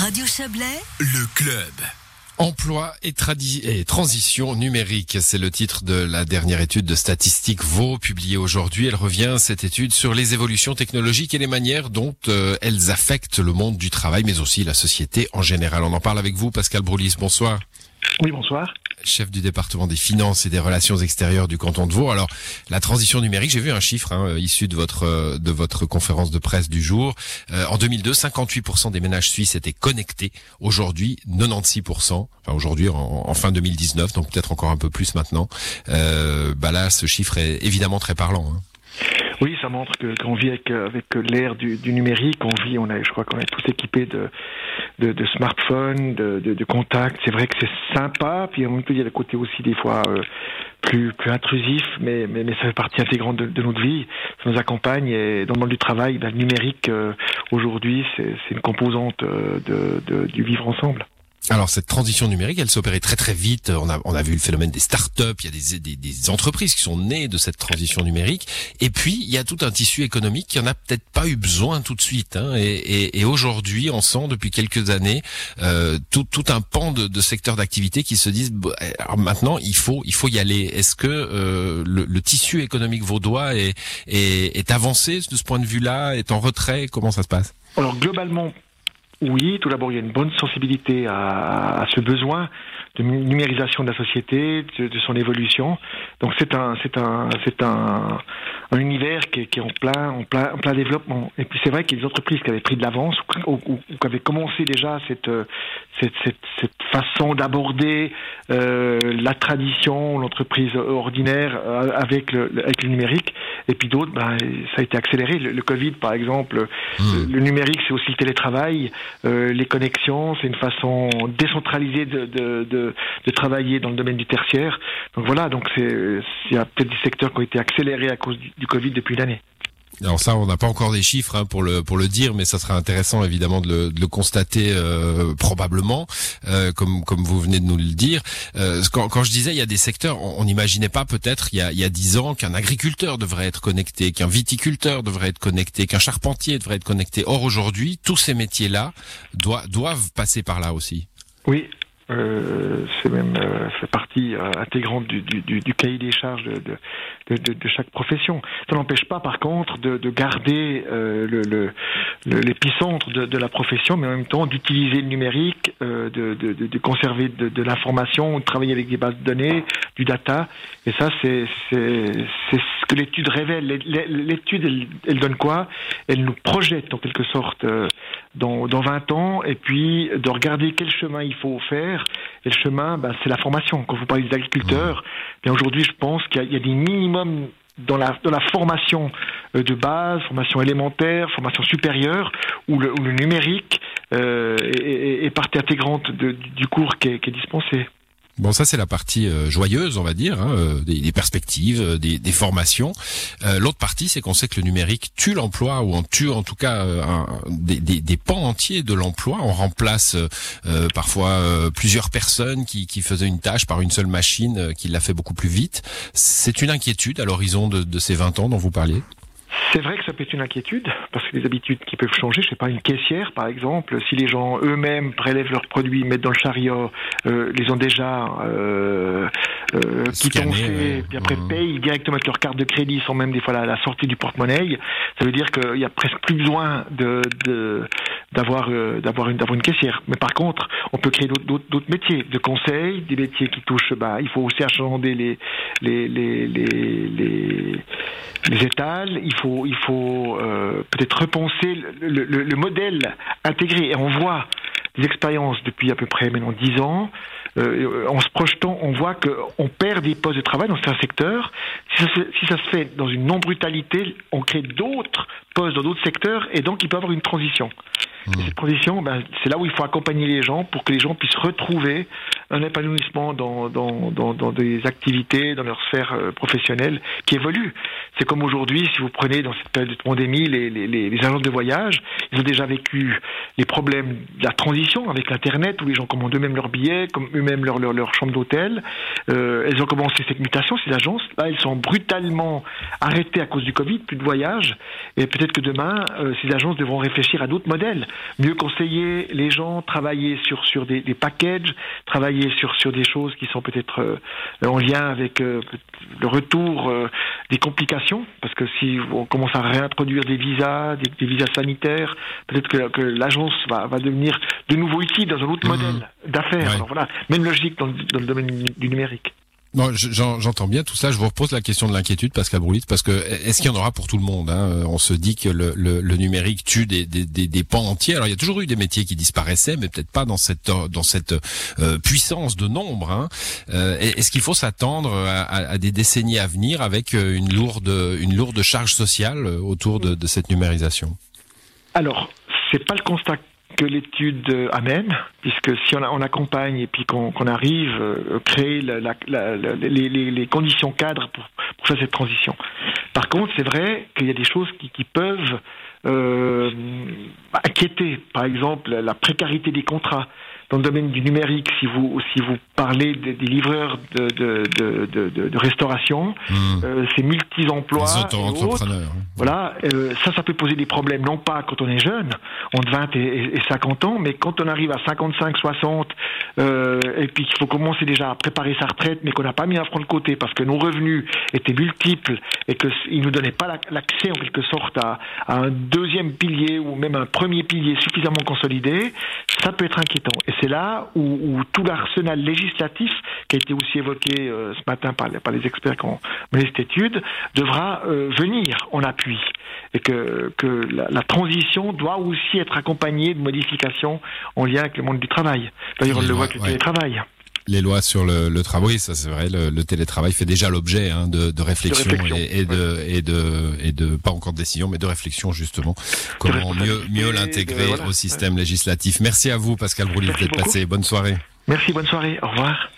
Radio Chablais, le club. Emploi et, et, transition numérique, c'est le titre de la dernière étude de Statistique Vaud publiée aujourd'hui. Elle revient, cette étude, sur les évolutions technologiques et les manières dont euh, elles affectent le monde du travail, mais aussi la société en général. On en parle avec vous, Pascal Broulis. Bonsoir. Oui, bonsoir chef du département des finances et des relations extérieures du canton de Vaud. Alors, la transition numérique, j'ai vu un chiffre hein, issu de votre de votre conférence de presse du jour. Euh, en 2002, 58% des ménages suisses étaient connectés. Aujourd'hui, 96%. Enfin, aujourd'hui, en, fin 2019, donc peut-être encore un peu plus maintenant. Euh, bah là, ce chiffre est évidemment très parlant. Hein. Oui, ça montre que qu'on vit avec avec l'ère du, du, numérique. On vit, on a, je crois qu'on est tous équipés de de, de smartphones, de, de, de contacts. C'est vrai que c'est sympa. Puis on peut dire le côté aussi des fois euh, plus plus intrusif, mais, mais, mais ça fait partie intégrante de, de, notre vie. Ça nous accompagne et dans le monde du travail, ben, le numérique euh, aujourd'hui, c'est une composante euh, de, de, du vivre ensemble. Alors cette transition numérique, elle s'opérait très très vite. On a, on a vu le phénomène des startups, il y a des, des, des, entreprises qui sont nées de cette transition numérique. Et puis il y a tout un tissu économique qui en a peut-être pas eu besoin tout de suite. Hein. Et, et, et aujourd'hui, on sent depuis quelques années euh, tout, tout un pan de, de secteurs d'activité qui se disent alors maintenant il faut il faut y aller. Est-ce que euh, le, le, tissu économique vaudois est, est, est avancé de ce point de vue-là, est en retrait? Comment ça se passe? Alors globalement oui, tout d'abord, il y a une bonne sensibilité à, à, ce besoin de numérisation de la société, de, de son évolution. Donc c'est un, c'est un, c'est un, un, univers qui est, qui est, en plein, en plein, en plein développement. Et puis c'est vrai qu'il y a des entreprises qui avaient pris de l'avance ou, ou, ou, qui avaient commencé déjà cette, cette, cette, cette façon d'aborder euh, la tradition, l'entreprise ordinaire euh, avec le, avec le numérique. Et puis d'autres, ben, ça a été accéléré. Le, le Covid, par exemple, mmh. le, le numérique, c'est aussi le télétravail. Euh, les connexions, c'est une façon décentralisée de, de, de, de, travailler dans le domaine du tertiaire. Donc voilà, donc c'est il y a peut-être des secteurs qui ont été accélérés à cause du, du Covid depuis une année. Alors ça, on n'a pas encore des chiffres hein, pour le pour le dire, mais ça sera intéressant évidemment de le, de le constater euh, probablement, euh, comme comme vous venez de nous le dire. Euh, quand, quand, je disais il y a des secteurs, on n'imaginait pas peut-être il y a il y a dix ans qu'un agriculteur devrait être connecté, qu'un viticulteur devrait être connecté, qu'un charpentier devrait être connecté. Or aujourd'hui, tous ces métiers-là doivent doivent passer par là aussi. Oui, euh, c'est même euh, fait partie euh, intégrante du, du, du, du, cahier des charges de, de, de, chaque profession. Ça n'empêche pas, par contre, de, garder euh, le, l'épicentre de, la profession, mais en même temps d'utiliser le numérique, de, conserver de, l'information, de travailler avec des bases de données, du data. Et ça, c'est ce que l'étude révèle. L'étude, elle, elle, donne quoi? Elle nous projette en quelque sorte dans, dans 20 ans, et puis de regarder quel chemin il faut faire et le chemin, ben, c'est la formation. Quand vous parlez des agriculteurs, bien aujourd'hui, je pense qu'il y, a des minimums dans la, dans la formation euh, de base, formation élémentaire, formation supérieure, où le, où le numérique euh, est, est, partie intégrante de, du cours qui est, qui est dispensé. Bon, ça c'est la partie euh, joyeuse, on va dire, hein, euh, des, perspectives, euh, des, formations. L'autre partie, c'est qu'on sait que le numérique tue l'emploi ou on tue en tout cas des, pans entiers de l'emploi. On remplace parfois plusieurs personnes qui, qui, faisaient une tâche par une seule machine qui l'a fait beaucoup plus vite. C'est une inquiétude à l'horizon de, de ces 20 ans dont vous parliez? C'est vrai que ça peut être une inquiétude, parce que les habitudes qui peuvent changer, je sais pas, une caissière par exemple, si les gens eux-mêmes prélèvent leurs produits, mettent dans le chariot, euh, les ont déjà euh, euh, puis après mmh. payent directement avec leur carte de crédit sans même des fois la, la sortie du porte-monnaie, ça veut dire qu'il y a presque plus besoin de, de d'avoir euh, d'avoir une d'avoir une caissière. Mais par contre, on peut créer d'autres métiers de conseil, des métiers qui touchent. Bah, il faut aussi achander les les les les, les, étals. Il faut il faut euh, peut-être repenser le, le, le, modèle intégré. Et on voit des expériences depuis à peu près maintenant dix ans. Euh, en se projetant, on voit qu'on perd des postes de travail dans certains secteurs. Si ça, se, fait dans une non-brutalité, on crée d'autres postes dans d'autres secteurs et donc il peut y avoir une transition. Et cette transition, ben, c'est là où il faut accompagner les gens pour que les gens puissent retrouver un épanouissement dans, dans, des activités, dans leur sphère euh, professionnelle qui évolue. C'est comme aujourd'hui, si vous prenez dans cette période de pandémie les, les, agences de voyage, ils ont déjà vécu les problèmes de la transition avec l'Internet, où les gens commandent eux-mêmes leurs billets, eux-mêmes leur, leur, chambre d'hôtel. Euh, elles ont commencé cette mutation, ces agences. Là, elles sont brutalement arrêtées à cause du Covid, plus de voyages. Et peut-être que demain, euh, ces agences devront réfléchir à d'autres modèles. Mieux conseiller les gens, travailler sur, sur des, packages, travailler sur, sur des choses qui sont peut-être euh, en lien avec le retour des complications, parce que si on commence à réintroduire des visas, des, visas sanitaires, peut-être que, que l'agence va, va, devenir de nouveau utile dans un autre mmh. modèle d'affaires. Voilà, même logique dans, dans le domaine du numérique. Non, j'entends bien tout ça. Je vous repose la question de l'inquiétude, Pascal Broulit, parce que est-ce qu'il y en aura pour tout le monde hein? On se dit que le, le, le numérique tue des, des, des, des, pans entiers. Alors il y a toujours eu des métiers qui disparaissaient, mais peut-être pas dans cette dans cette euh, puissance de nombre. Hein. Euh, est-ce qu'il faut s'attendre à, à, des décennies à venir avec euh, une lourde une lourde charge sociale autour de, de cette numérisation? Alors c'est pas le constat que l'étude amène, puisque si on, accompagne et puis qu'on arrive à euh, créer les, conditions cadres pour, faire cette transition. Par contre, c'est vrai qu'il y a des choses qui, peuvent euh, inquiéter. Par exemple, la précarité des contrats dans le domaine du numérique, si vous si vous parlez des, des livreurs de de, de, restauration, mmh. euh, c'est multi-emplois, voilà, euh, ça ça peut poser des problèmes non pas quand on est jeune, entre 20 et, et 50 ans, mais quand on arrive à 55, 60 euh, et puis qu'il faut commencer déjà à préparer sa retraite, mais qu'on n'a pas mis un franc de côté parce que nos revenus étaient multiples et qu'ils nous donnaient pas l'accès en quelque sorte à, à un deuxième pilier ou même un premier pilier suffisamment consolidé, ça peut être inquiétant. Et c'est là où, où tout l'arsenal législatif, qui a été aussi évoqué euh, ce matin par, par, les experts qui ont mené cette étude, devra euh, venir en appui. Et que, que la, la, transition doit aussi être accompagnée de modifications en lien avec le monde du travail. D'ailleurs, on le voit avec le télétravail les lois sur le, le travail, ça c'est vrai, le, le, télétravail fait déjà l'objet hein, de, de, réflexion, Et, et, de, et, de, et de pas encore de décision, mais de réflexion justement. Comment mieux mieux l'intégrer au système législatif. Merci à vous, Pascal Broulis, d'être passé. Bonne soirée. Merci, bonne soirée. Au revoir.